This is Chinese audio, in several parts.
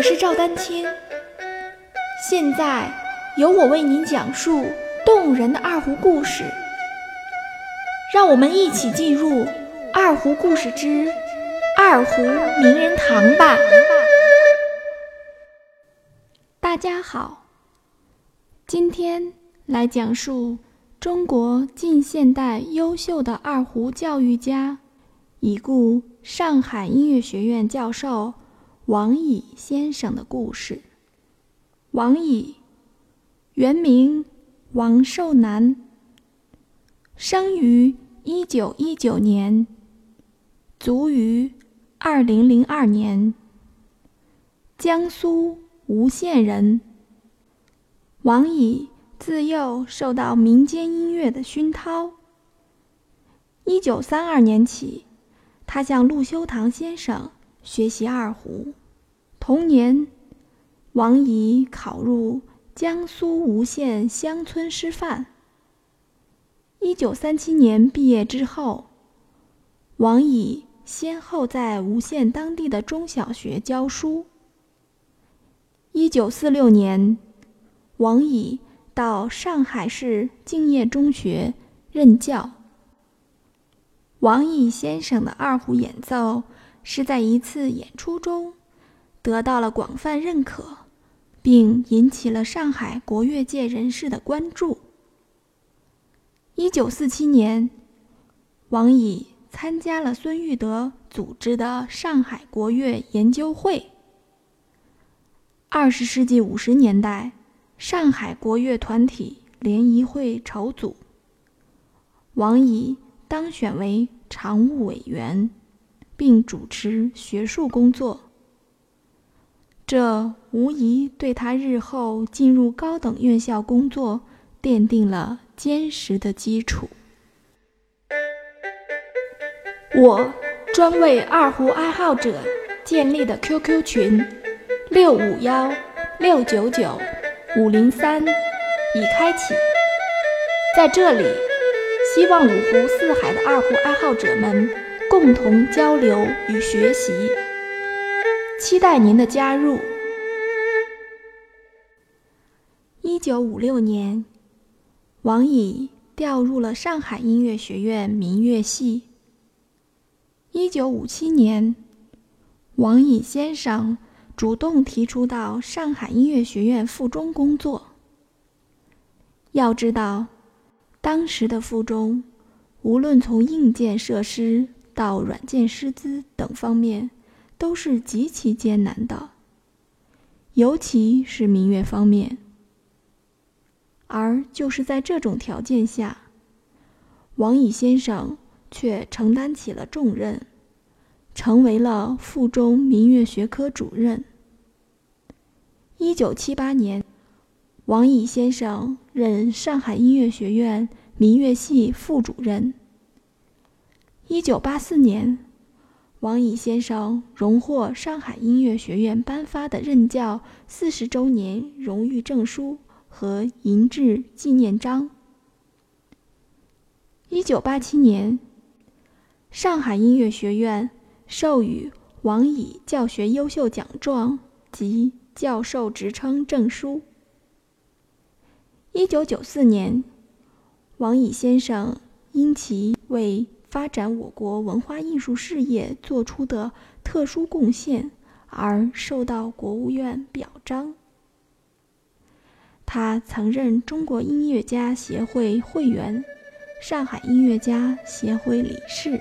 我是赵丹青，现在由我为您讲述动人的二胡故事。让我们一起进入《二胡故事之二胡名人堂》吧。大家好，今天来讲述中国近现代优秀的二胡教育家，已故上海音乐学院教授。王乙先生的故事。王乙，原名王寿南，生于一九一九年，卒于二零零二年。江苏吴县人。王乙自幼受到民间音乐的熏陶。一九三二年起，他向陆修堂先生学习二胡。同年，王乙考入江苏吴县乡村师范。一九三七年毕业之后，王乙先后在吴县当地的中小学教书。一九四六年，王乙到上海市敬业中学任教。王乙先生的二胡演奏是在一次演出中。得到了广泛认可，并引起了上海国乐界人士的关注。一九四七年，王乙参加了孙玉德组织的上海国乐研究会。二十世纪五十年代，上海国乐团体联谊会筹组，王乙当选为常务委员，并主持学术工作。这无疑对他日后进入高等院校工作奠定了坚实的基础。我专为二胡爱好者建立的 QQ 群六五幺六九九五零三已开启，在这里，希望五湖四海的二胡爱好者们共同交流与学习。期待您的加入。一九五六年，王乙调入了上海音乐学院民乐系。一九五七年，王乙先生主动提出到上海音乐学院附中工作。要知道，当时的附中，无论从硬件设施到软件师资等方面，都是极其艰难的，尤其是民乐方面。而就是在这种条件下，王乙先生却承担起了重任，成为了附中民乐学科主任。一九七八年，王乙先生任上海音乐学院民乐系副主任。一九八四年。王乙先生荣获上海音乐学院颁发的任教四十周年荣誉证书和银质纪念章。一九八七年，上海音乐学院授予王乙教学优秀奖状及教授职称证书。一九九四年，王乙先生因其为发展我国文化艺术事业做出的特殊贡献而受到国务院表彰。他曾任中国音乐家协会会员、上海音乐家协会理事。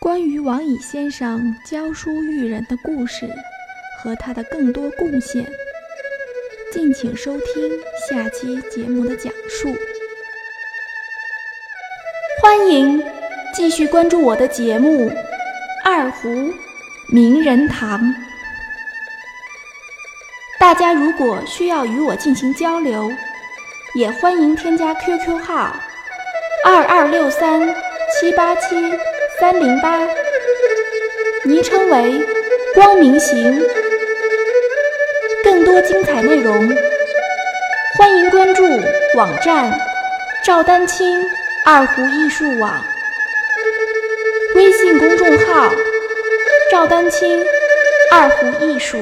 关于王乙先生教书育人的故事和他的更多贡献，敬请收听下期节目的讲述。欢迎。继续关注我的节目《二胡名人堂》。大家如果需要与我进行交流，也欢迎添加 QQ 号二二六三七八七三零八，昵称为“光明行”。更多精彩内容，欢迎关注网站“赵丹青二胡艺术网”。微信公众号：赵丹青二胡艺术。